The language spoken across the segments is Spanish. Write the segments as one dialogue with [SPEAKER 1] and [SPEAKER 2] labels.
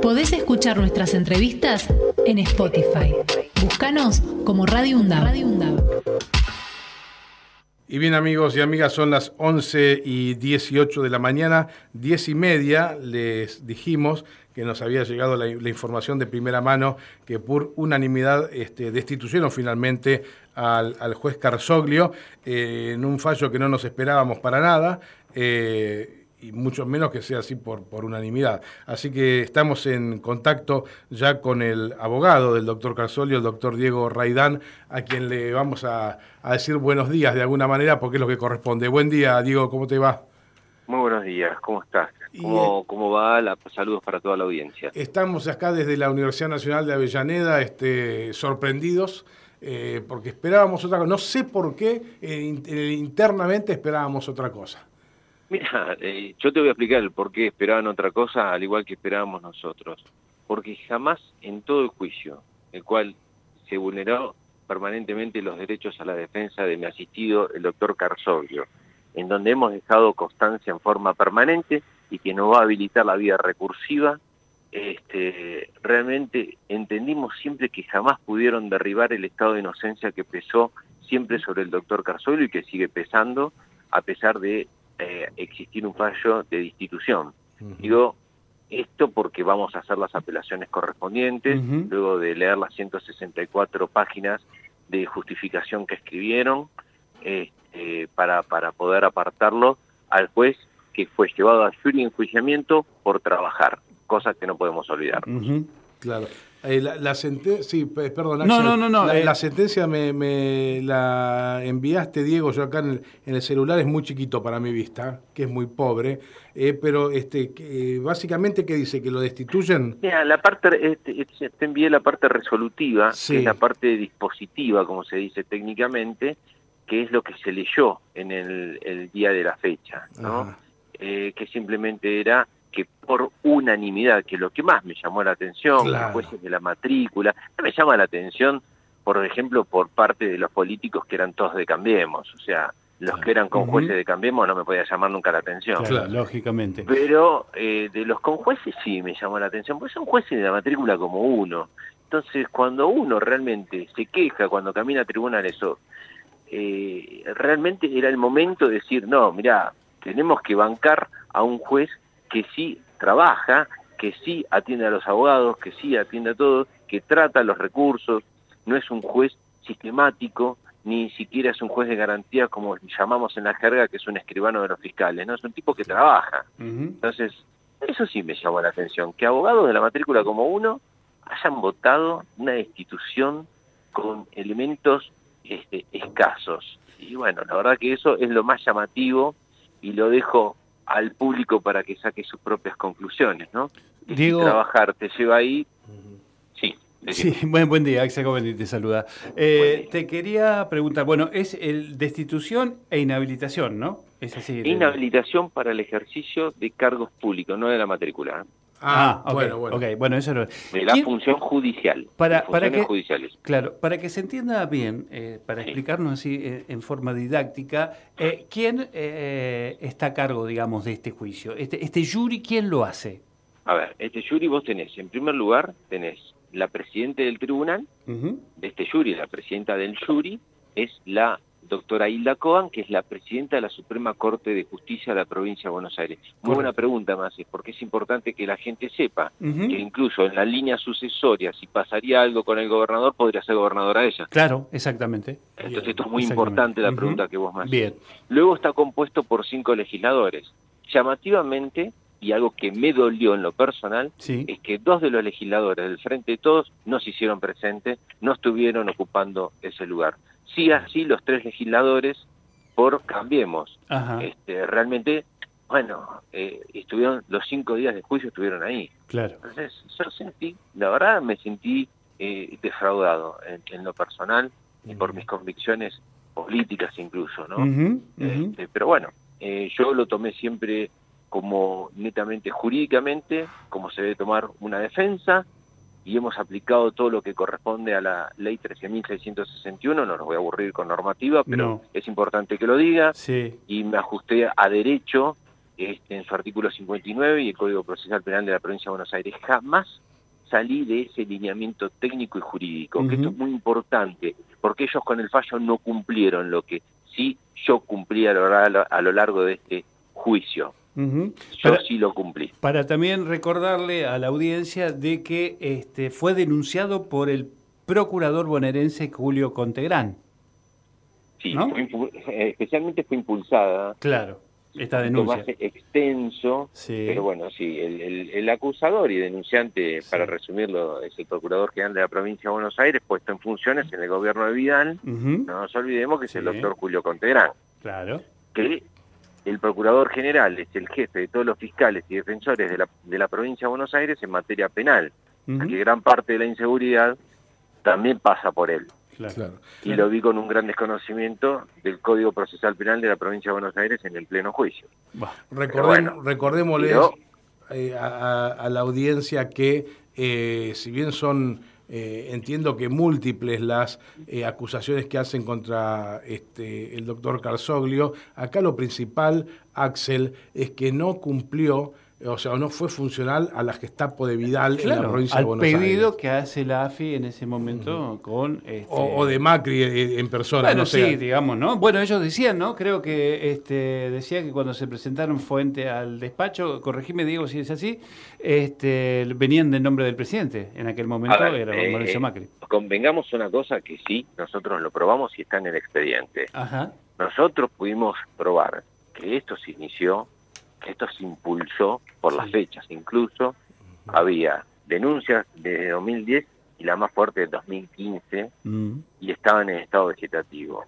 [SPEAKER 1] Podés escuchar nuestras entrevistas en Spotify. Búscanos como Radio
[SPEAKER 2] Y bien amigos y amigas, son las 11 y 18 de la mañana, 10 y media, les dijimos que nos había llegado la, información de primera mano que por unanimidad este, destituyeron finalmente al, juez Carzoglio eh, en un fallo que no nos esperábamos para nada. Eh, y mucho menos que sea así por, por unanimidad. Así que estamos en contacto ya con el abogado del doctor Carsolio, el doctor Diego Raidán, a quien le vamos a, a, decir buenos días de alguna manera, porque es lo que corresponde. Buen día, Diego, ¿cómo te va?
[SPEAKER 3] Muy buenos días, ¿cómo estás? ¿Cómo, eh, ¿Cómo, va? La, saludos para toda la audiencia.
[SPEAKER 2] Estamos acá desde la Universidad Nacional de Avellaneda, este, sorprendidos, eh, porque esperábamos otra cosa. No sé por qué eh, internamente esperábamos otra cosa.
[SPEAKER 3] Mira, eh, yo te voy a explicar el por qué esperaban otra cosa, al igual que esperábamos nosotros. Porque jamás en todo el juicio, el cual se vulneró permanentemente los derechos a la defensa de mi asistido, el doctor Carzoglio, en donde hemos dejado constancia en forma permanente y que no va a habilitar la vía recursiva, este, realmente entendimos siempre que jamás pudieron derribar el estado de inocencia que pesó siempre sobre el doctor Carzoglio y que sigue pesando a pesar de eh, existir un fallo de destitución. Digo esto porque vamos a hacer las apelaciones correspondientes, luego de leer las 164 páginas de justificación que escribieron, este, para, para poder apartarlo al juez que fue llevado a jury enjuiciamiento por trabajar, cosa que no podemos olvidar.
[SPEAKER 2] Claro. Eh, la, sentencia, sí, perdón, no, no, no, no, la, eh. sentencia me, la enviaste, Diego, yo acá en el, celular es muy chiquito para mi vista, que es muy pobre, eh, pero este, que, básicamente, ¿qué dice? ¿Que lo destituyen?
[SPEAKER 3] Mira, la parte, este, este, te envié la parte resolutiva, que es la parte dispositiva, como se dice técnicamente, que es lo que se leyó en el, día de la fecha, ¿no? que simplemente era que por unanimidad, que lo que más me llamó la atención, los jueces de la matrícula, me llama la atención, por ejemplo, por parte de los políticos que eran todos de Cambiemos, o sea, los que eran con jueces de Cambiemos no me podía llamar nunca la atención.
[SPEAKER 2] Claro, lógicamente.
[SPEAKER 3] Pero eh, de los con jueces sí me llamó la atención, porque son jueces de la matrícula como uno. Entonces, cuando uno realmente se queja, cuando camina a tribunales, o, eh, realmente era el momento de decir, no, mira, tenemos que bancar a un juez que sí trabaja, que sí atiende a los abogados, que sí atiende a todos, que trata los recursos, no es un juez sistemático, ni siquiera es un juez de garantía como llamamos en la jerga, que es un escribano de los fiscales, no es un tipo que trabaja. Entonces, eso sí me llamó la atención, que abogados de la matrícula como uno hayan votado una destitución con elementos este, escasos. Y bueno, la verdad que eso es lo más llamativo y lo dejo al público para que saque sus propias conclusiones, ¿no?
[SPEAKER 2] Diego...
[SPEAKER 3] trabajar te lleva ahí, sí.
[SPEAKER 2] Sí, buen, buen día, Axel Gómez te saluda. Eh, te quería preguntar, bueno, es el destitución e inhabilitación, ¿no? Es
[SPEAKER 3] decir, inhabilitación para el ejercicio de cargos públicos, no de la matrícula. ¿eh?
[SPEAKER 2] Ah, ah bueno, bueno. bueno eso
[SPEAKER 3] De la función judicial.
[SPEAKER 2] Para, para que, Claro, para que se entienda bien, eh, para explicarnos así eh, en forma didáctica, eh, ¿quién está a cargo, digamos, de este juicio? Este, este jury, ¿quién lo hace?
[SPEAKER 3] A ver, este jury vos tenés, en primer lugar, tenés la presidenta del tribunal, de este jury, la presidenta del jury, es la doctora Hilda Coan, que es la presidenta de la Suprema Corte de Justicia de la provincia de Buenos Aires. Muy buena pregunta, más, porque es importante que la gente sepa que incluso en la línea sucesoria, si pasaría algo con el gobernador, podría ser gobernadora ella.
[SPEAKER 2] Claro, exactamente.
[SPEAKER 3] Entonces esto es muy importante la pregunta que vos me.
[SPEAKER 2] Bien.
[SPEAKER 3] Luego está compuesto por cinco legisladores. Llamativamente, y algo que me dolió en lo personal, es que dos de los legisladores del Frente de Todos no se hicieron presentes, no estuvieron ocupando ese lugar sí así los tres legisladores por Cambiemos. Este, realmente, bueno, eh, estuvieron los cinco días de juicio estuvieron ahí.
[SPEAKER 2] Claro.
[SPEAKER 3] Entonces, yo sentí, la verdad me sentí eh, defraudado en, lo personal y por mis convicciones políticas incluso, ¿no? Este, pero bueno, eh, yo lo tomé siempre como netamente jurídicamente, como se debe tomar una defensa, y hemos aplicado todo lo que corresponde a la ley 13.661, no nos voy a aburrir con normativa, pero es importante que lo diga, y me ajusté a derecho este, en su artículo 59 y el Código Procesal Penal de la Provincia de Buenos Aires. Jamás salí de ese lineamiento técnico y jurídico, que esto es muy importante, porque ellos con el fallo no cumplieron lo que sí yo cumplí a lo, largo de este juicio. Yo sí lo cumplí.
[SPEAKER 4] Para también recordarle a la audiencia de que este, fue denunciado por el procurador bonaerense Julio Contegrán.
[SPEAKER 3] Sí, especialmente fue impulsada.
[SPEAKER 4] Claro esta denuncia.
[SPEAKER 3] más extenso, pero bueno, sí, el, acusador y denunciante, para resumirlo, es el Procurador General de la Provincia de Buenos Aires, puesto en funciones en el gobierno de Vidal, no nos olvidemos que es el doctor Julio Contegrán.
[SPEAKER 4] Claro.
[SPEAKER 3] Que el Procurador General es el jefe de todos los fiscales y defensores de la, de la Provincia de Buenos Aires en materia penal, que gran parte de la inseguridad también pasa por él. Y lo vi con un gran desconocimiento del Código Procesal Penal de la Provincia de Buenos Aires en el pleno juicio.
[SPEAKER 2] recordémosle eh, a, la audiencia que, eh, si bien son, eh, entiendo que múltiples las acusaciones que hacen contra este, el doctor Carsoglio, acá lo principal, Axel, es que no cumplió o sea, no fue funcional a la Gestapo de Vidal en la provincia de Buenos
[SPEAKER 4] Aires. Al pedido que hace la AFI en ese momento con... Este...
[SPEAKER 2] O, de Macri eh, en persona,
[SPEAKER 4] bueno, sí, digamos, ¿no? Bueno, ellos decían, ¿no? Creo que este, decía que cuando se presentaron fuente al despacho, corregime, Diego, si es así, este, venían del nombre del presidente. En aquel momento era eh, Mauricio Macri.
[SPEAKER 3] Convengamos una cosa que sí, nosotros lo probamos y está en el expediente. Ajá. Nosotros pudimos probar que esto se inició esto se impulsó por las fechas, incluso había denuncias desde 2010 y la más fuerte de 2015 mm. y estaban en estado vegetativo.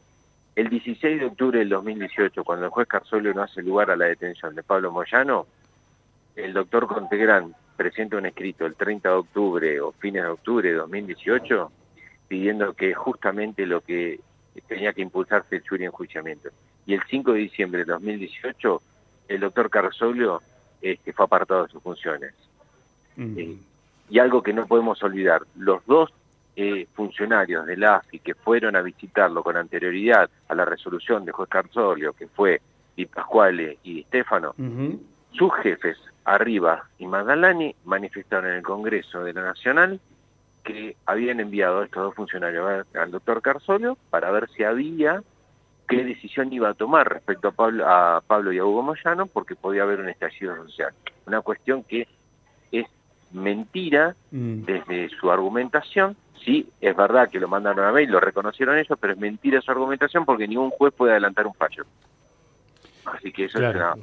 [SPEAKER 3] El 16 de octubre del 2018, cuando el juez Carzolio no hace lugar a la detención de Pablo Moyano, el doctor Contegrán presenta un escrito el 30 de octubre o fines de octubre de 2018 pidiendo que justamente lo que tenía que impulsarse el jury enjuiciamiento. Y el 5 de diciembre de 2018 el doctor Carzoglio este, fue apartado de sus funciones. Eh, y algo que no podemos olvidar, los dos eh, funcionarios de la AFI que fueron a visitarlo con anterioridad a la resolución de juez Carzoglio, que fue Di Pasquale y Stefano, sus jefes, Arriba y Magdalani, manifestaron en el Congreso de la Nacional que habían enviado a estos dos funcionarios al doctor Carzoglio para ver si había qué decisión iba a tomar respecto a Pablo, a Pablo y a Hugo Moyano, porque podía haber un estallido social. Una cuestión que es mentira mm. desde su argumentación. Sí, es verdad que lo mandaron a mail, lo reconocieron ellos, pero es mentira su argumentación porque ningún juez puede adelantar un fallo. Así que eso es una,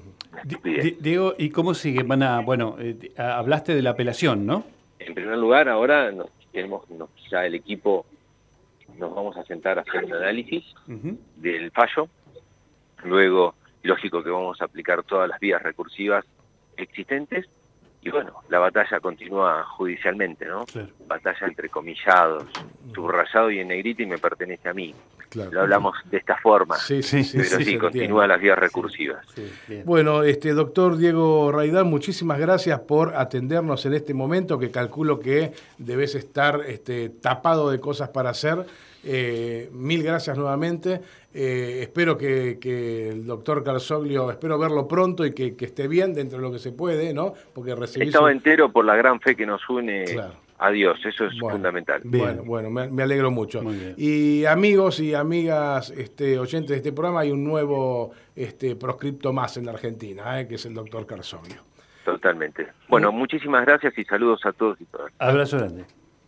[SPEAKER 4] Diego, ¿y cómo sigue? Van a, bueno, eh, hablaste de la apelación, ¿no?
[SPEAKER 3] En primer lugar, ahora tenemos ya el equipo nos vamos a sentar a hacer un análisis del fallo. Luego, lógico que vamos a aplicar todas las vías recursivas existentes. Y bueno, la batalla continúa judicialmente, ¿no? Batalla entre comillados, subrayado y en negrita y me pertenece a mí. Lo hablamos de esta forma, sí, sí, sí, pero sí, continúa las vías recursivas.
[SPEAKER 2] bueno, este doctor Diego Raidán, muchísimas gracias por atendernos en este momento, que calculo que debes estar este, tapado de cosas para hacer. Eh, mil gracias nuevamente. Eh, espero que, el doctor Carsoglio, espero verlo pronto y que, esté bien dentro de lo que se puede, ¿no?
[SPEAKER 3] Porque recibí Estaba entero por la gran fe que nos une a Dios, eso es fundamental.
[SPEAKER 2] Bueno, bueno, me, alegro mucho. Y amigos y amigas este, oyentes de este programa, hay un nuevo este, proscripto más en la Argentina, eh, que es el doctor Carsoglio.
[SPEAKER 3] Totalmente. Bueno, muchísimas gracias y saludos a todos y todas.
[SPEAKER 4] Abrazo grande.